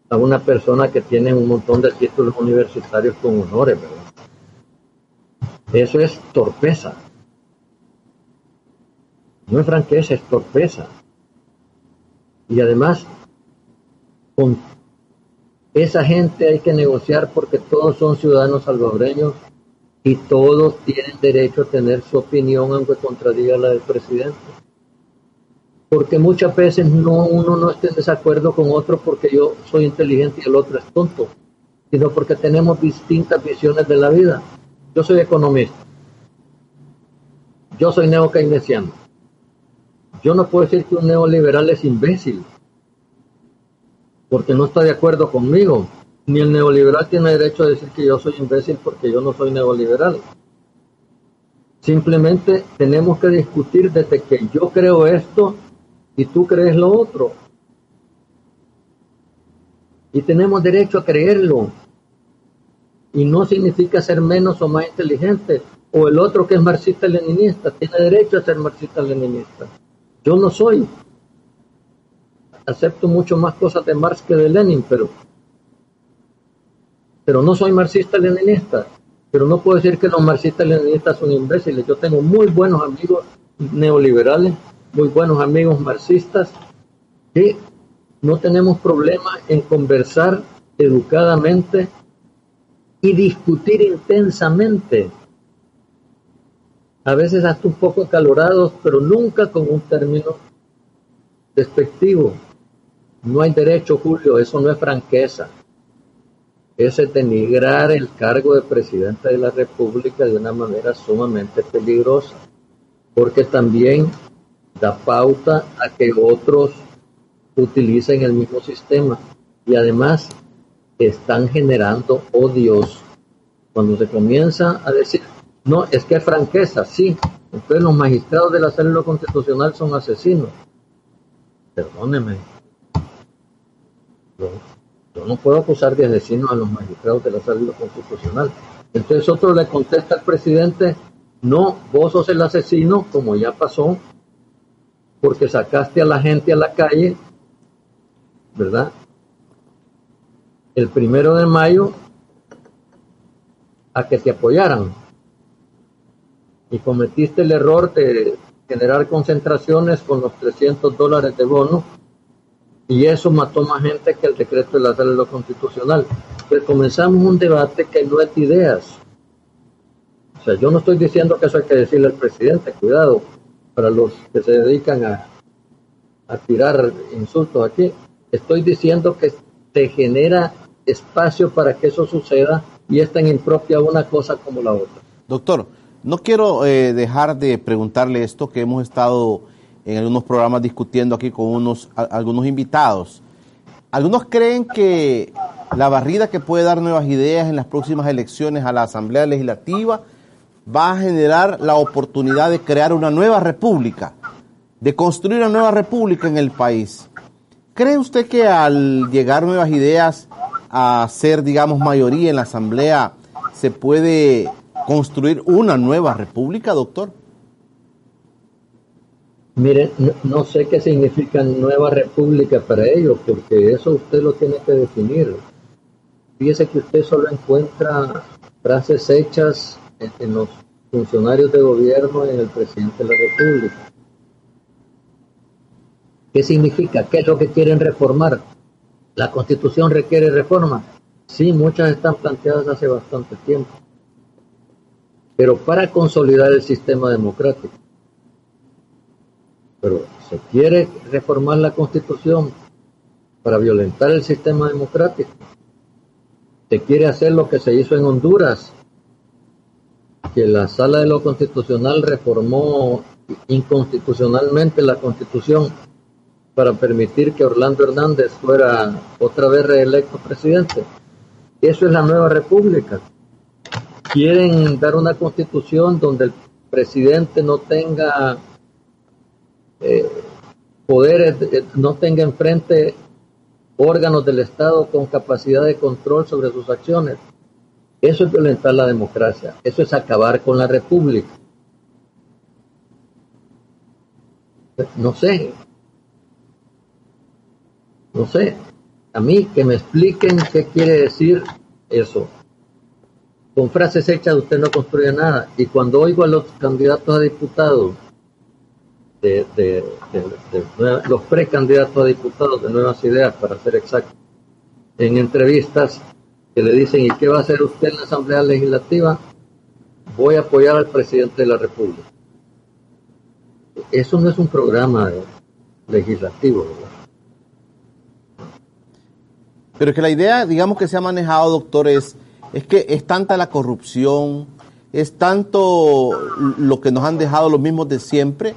a una persona que tiene un montón de títulos universitarios con honores, ¿verdad? Eso es torpeza. No es franqueza, es torpeza. Y además, con esa gente hay que negociar porque todos son ciudadanos salvadoreños y todos tienen derecho a tener su opinión aunque contradiga la del presidente. Porque muchas veces no uno no está en desacuerdo con otro porque yo soy inteligente y el otro es tonto, sino porque tenemos distintas visiones de la vida. Yo soy economista. Yo soy neokeynesiano. Yo no puedo decir que un neoliberal es imbécil, porque no está de acuerdo conmigo. Ni el neoliberal tiene derecho a decir que yo soy imbécil porque yo no soy neoliberal. Simplemente tenemos que discutir desde que yo creo esto y tú crees lo otro. Y tenemos derecho a creerlo y no significa ser menos o más inteligente. O el otro que es marxista-leninista tiene derecho a ser marxista-leninista. Yo no soy. Acepto mucho más cosas de Marx que de Lenin, pero, pero no soy marxista-leninista. Pero no puedo decir que los marxistas-leninistas son imbéciles. Yo tengo muy buenos amigos neoliberales, muy buenos amigos marxistas, que no tenemos problema en conversar educadamente y discutir intensamente. A veces hasta un poco acalorados, pero nunca con un término despectivo. No hay derecho, Julio, eso no es franqueza. Ese es denigrar el cargo de presidente de la República de una manera sumamente peligrosa, porque también da pauta a que otros utilicen el mismo sistema. Y además están generando odios. Cuando se comienza a decir, no, es que es franqueza, sí, entonces los magistrados de la célula constitucional son asesinos. Perdóneme. Yo, no puedo acusar de asesinos a los magistrados de la célula constitucional. Entonces otro le contesta al presidente, no, vos sos el asesino, como ya pasó, porque sacaste a la gente a la calle, ¿verdad? el primero de mayo a que te apoyaran. Y cometiste el error de generar concentraciones con los 300 dólares de bono y eso mató más gente que el decreto de la sala constitucional. Pues comenzamos un debate que no es de ideas. O sea, yo no estoy diciendo que eso hay que decirle al presidente, cuidado, para los que se dedican a, tirar insultos aquí. Estoy diciendo que te genera espacio para que eso suceda y es tan impropia una cosa como la otra. Doctor, no quiero eh, dejar de preguntarle esto que hemos estado en algunos programas discutiendo aquí con unos, algunos invitados. Algunos creen que la barrida que puede dar nuevas ideas en las próximas elecciones a la Asamblea Legislativa va a generar la oportunidad de crear una nueva república, de construir una nueva república en el país. ¿Cree usted que al llegar nuevas ideas a ser, digamos, mayoría en la Asamblea, ¿se puede construir una nueva república, doctor? Mire, no, sé qué significa nueva república para ellos, porque eso usted lo tiene que definir. Fíjese que usted solo encuentra frases hechas en los funcionarios de gobierno y en el presidente de la República. ¿Qué significa? ¿Qué es lo que quieren reformar? ¿La constitución requiere reforma? Sí, muchas están planteadas hace bastante tiempo. Pero para consolidar el sistema democrático. Pero se quiere reformar la constitución para violentar el sistema democrático. Se quiere hacer lo que se hizo en Honduras, que la sala de lo constitucional reformó inconstitucionalmente la constitución para permitir que Orlando Hernández fuera otra vez reelecto presidente. Eso es la nueva república. Quieren dar una constitución donde el presidente no tenga eh, poderes, eh, no tenga enfrente órganos del Estado con capacidad de control sobre sus acciones. Eso es violentar la democracia, eso es acabar con la república. No sé, no sé, a mí que me expliquen qué quiere decir eso. Con frases hechas usted no construye nada. Y cuando oigo a los candidatos a diputados, de, los precandidatos a diputados de Nuevas Ideas, para ser exacto, en entrevistas que le dicen, ¿y qué va a hacer usted en la Asamblea Legislativa? Voy a apoyar al presidente de la República. Eso no es un programa legislativo, ¿verdad? Pero es que la idea, digamos que se ha manejado, doctor, es, que es tanta la corrupción, es tanto lo que nos han dejado los mismos de siempre,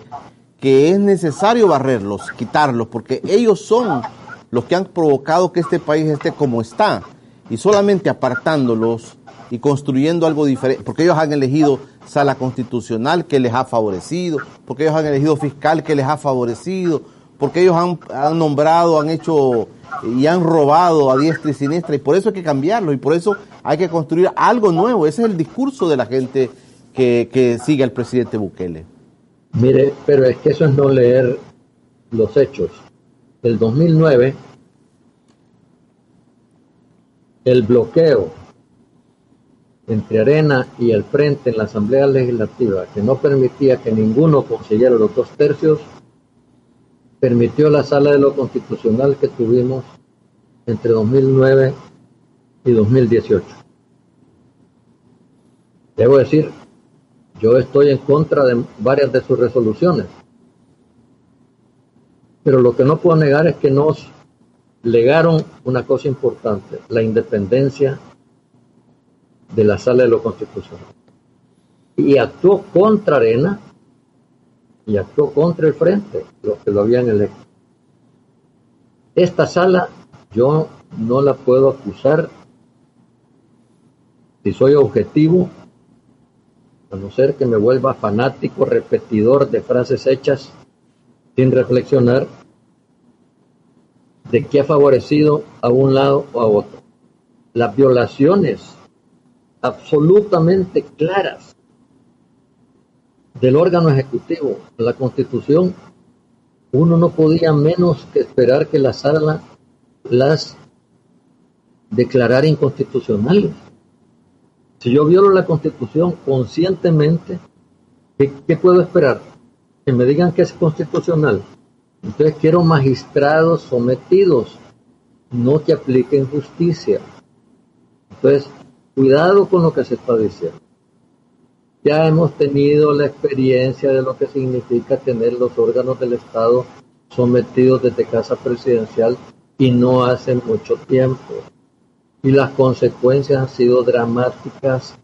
que es necesario barrerlos, quitarlos, porque ellos son los que han provocado que este país esté como está. Y solamente apartándolos y construyendo algo diferente, porque ellos han elegido sala constitucional que les ha favorecido, porque ellos han elegido fiscal que les ha favorecido, porque ellos han, nombrado, han hecho y han robado a diestra y siniestra y por eso hay que cambiarlo y por eso hay que construir algo nuevo. Ese es el discurso de la gente que, que sigue al presidente Bukele. Mire, pero es que eso es no leer los hechos. El 2009, el bloqueo entre Arena y el Frente en la Asamblea Legislativa, que no permitía que ninguno consiguiera los dos tercios, permitió la sala de lo constitucional que tuvimos entre 2009 y 2018. Debo decir, yo estoy en contra de varias de sus resoluciones, pero lo que no puedo negar es que nos legaron una cosa importante, la independencia de la sala de lo constitucional. Y actuó contra Arena y actuó contra el frente, los que lo habían electo. Esta sala yo no la puedo acusar, si soy objetivo, a no ser que me vuelva fanático, repetidor de frases hechas sin reflexionar de qué ha favorecido a un lado o a otro. Las violaciones absolutamente claras del órgano ejecutivo, la constitución, uno no podía menos que esperar que la sala las declarara inconstitucionales. Si yo violo la constitución conscientemente, ¿qué, puedo esperar? Que me digan que es constitucional. Entonces quiero magistrados sometidos, no que apliquen justicia. Entonces, cuidado con lo que se está diciendo. Ya hemos tenido la experiencia de lo que significa tener los órganos del Estado sometidos desde casa presidencial y no hace mucho tiempo. Y las consecuencias han sido dramáticas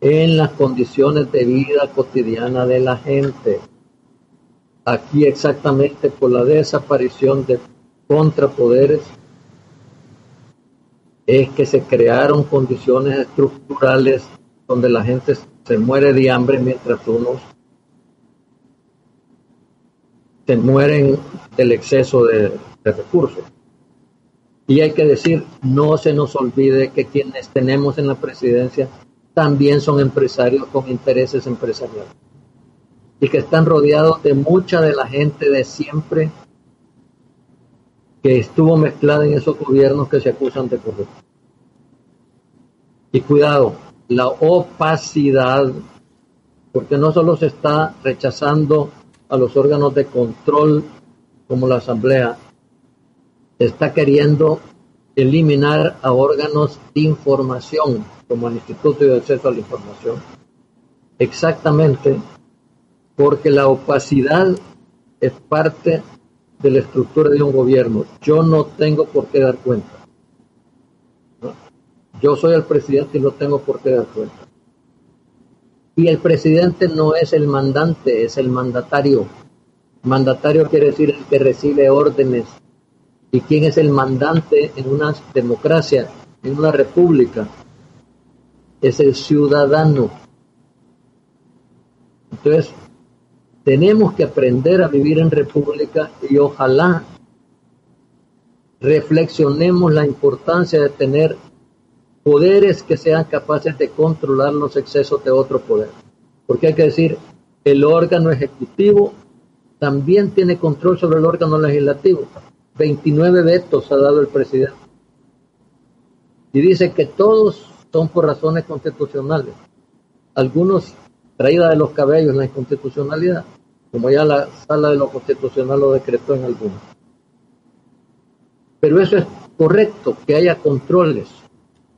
en las condiciones de vida cotidiana de la gente. Aquí exactamente por la desaparición de contrapoderes es que se crearon condiciones estructurales donde la gente se muere de hambre mientras unos se mueren del exceso de, recursos. Y hay que decir, no se nos olvide que quienes tenemos en la presidencia también son empresarios con intereses empresariales y que están rodeados de mucha de la gente de siempre que estuvo mezclada en esos gobiernos que se acusan de corrupción. Y cuidado, la opacidad, porque no solo se está rechazando a los órganos de control como la Asamblea, está queriendo eliminar a órganos de información como el Instituto de Acceso a la Información. Exactamente porque la opacidad es parte de la estructura de un gobierno. Yo no tengo por qué dar cuenta. Yo soy el presidente y no tengo por qué dar cuenta. Y el presidente no es el mandante, es el mandatario. Mandatario quiere decir el que recibe órdenes. ¿Y quién es el mandante en una democracia, en una república? Es el ciudadano. Entonces, tenemos que aprender a vivir en república y ojalá reflexionemos la importancia de tener poderes que sean capaces de controlar los excesos de otro poder. Porque hay que decir, el órgano ejecutivo también tiene control sobre el órgano legislativo. 29 vetos ha dado el presidente. Y dice que todos son por razones constitucionales. Algunos traídas de los cabellos la inconstitucionalidad, como ya la sala de lo constitucional lo decretó en algunos. Pero eso es correcto, que haya controles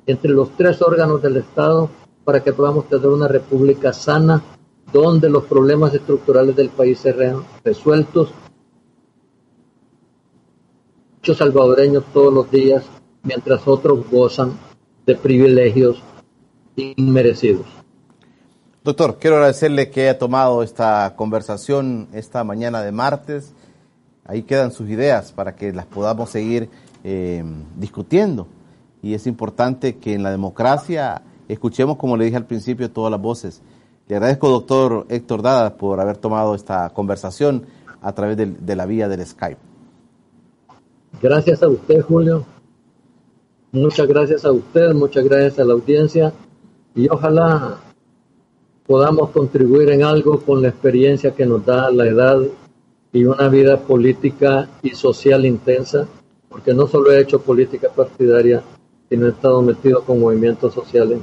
entre los tres órganos del Estado para que podamos tener una república sana donde los problemas estructurales del país sean resueltos. Muchos salvadoreños todos los días, mientras otros gozan de privilegios inmerecidos. Doctor, quiero agradecerle que haya tomado esta conversación esta mañana de martes. Ahí quedan sus ideas para que las podamos seguir eh, discutiendo. Y es importante que en la democracia escuchemos, como le dije al principio, todas las voces. Le agradezco, doctor Héctor Dada, por haber tomado esta conversación a través de, de la vía del Skype. Gracias a usted, Julio. Muchas gracias a usted, muchas gracias a la audiencia y ojalá podamos contribuir en algo con la experiencia que nos da la edad y una vida política y social intensa, porque no solo he hecho política partidaria, sino he estado metido con movimientos sociales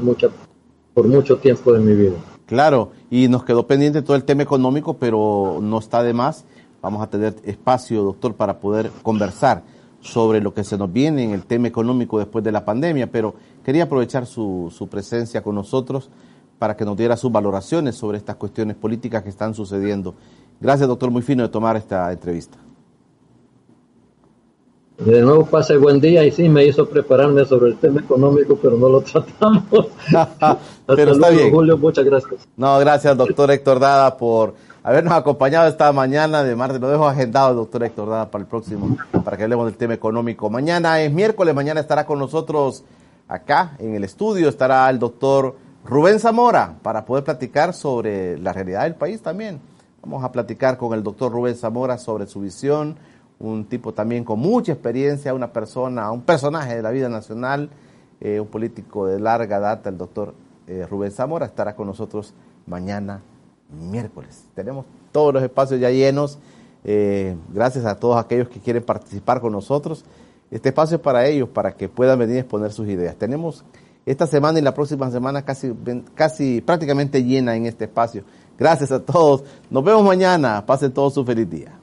por mucho tiempo de mi vida. Claro, y nos quedó pendiente todo el tema económico, pero no está de más. Vamos a tener espacio, doctor, para poder conversar sobre lo que se nos viene en el tema económico después de la pandemia, pero quería aprovechar su presencia con nosotros para que nos diera sus valoraciones sobre estas cuestiones políticas que están sucediendo. Gracias, doctor, muy fino de tomar esta entrevista. De nuevo pasa el buen día y sí me hizo prepararme sobre el tema económico, pero no lo [laughs] tratamos. [laughs] pero está bien. Julio, muchas gracias. No, gracias, doctor Héctor Dada, por habernos acompañado esta mañana de martes. Lo dejo agendado, doctor Héctor Dada, para el próximo, para que hablemos del tema económico. Mañana es miércoles, mañana estará con nosotros acá en el estudio, estará el doctor Rubén Zamora para poder platicar sobre la realidad del país también. Vamos a platicar con el doctor Rubén Zamora sobre su visión, un tipo también con mucha experiencia, una persona, un personaje de la vida nacional, eh, un político de larga data, el doctor eh, Rubén Zamora, estará con nosotros mañana miércoles. Tenemos todos los espacios ya llenos. Eh, gracias a todos aquellos que quieren participar con nosotros. Este espacio es para ellos, para que puedan venir a exponer sus ideas. Tenemos esta semana y la próxima semana casi, casi prácticamente llena en este espacio. Gracias a todos. Nos vemos mañana. Pasen todos un feliz día.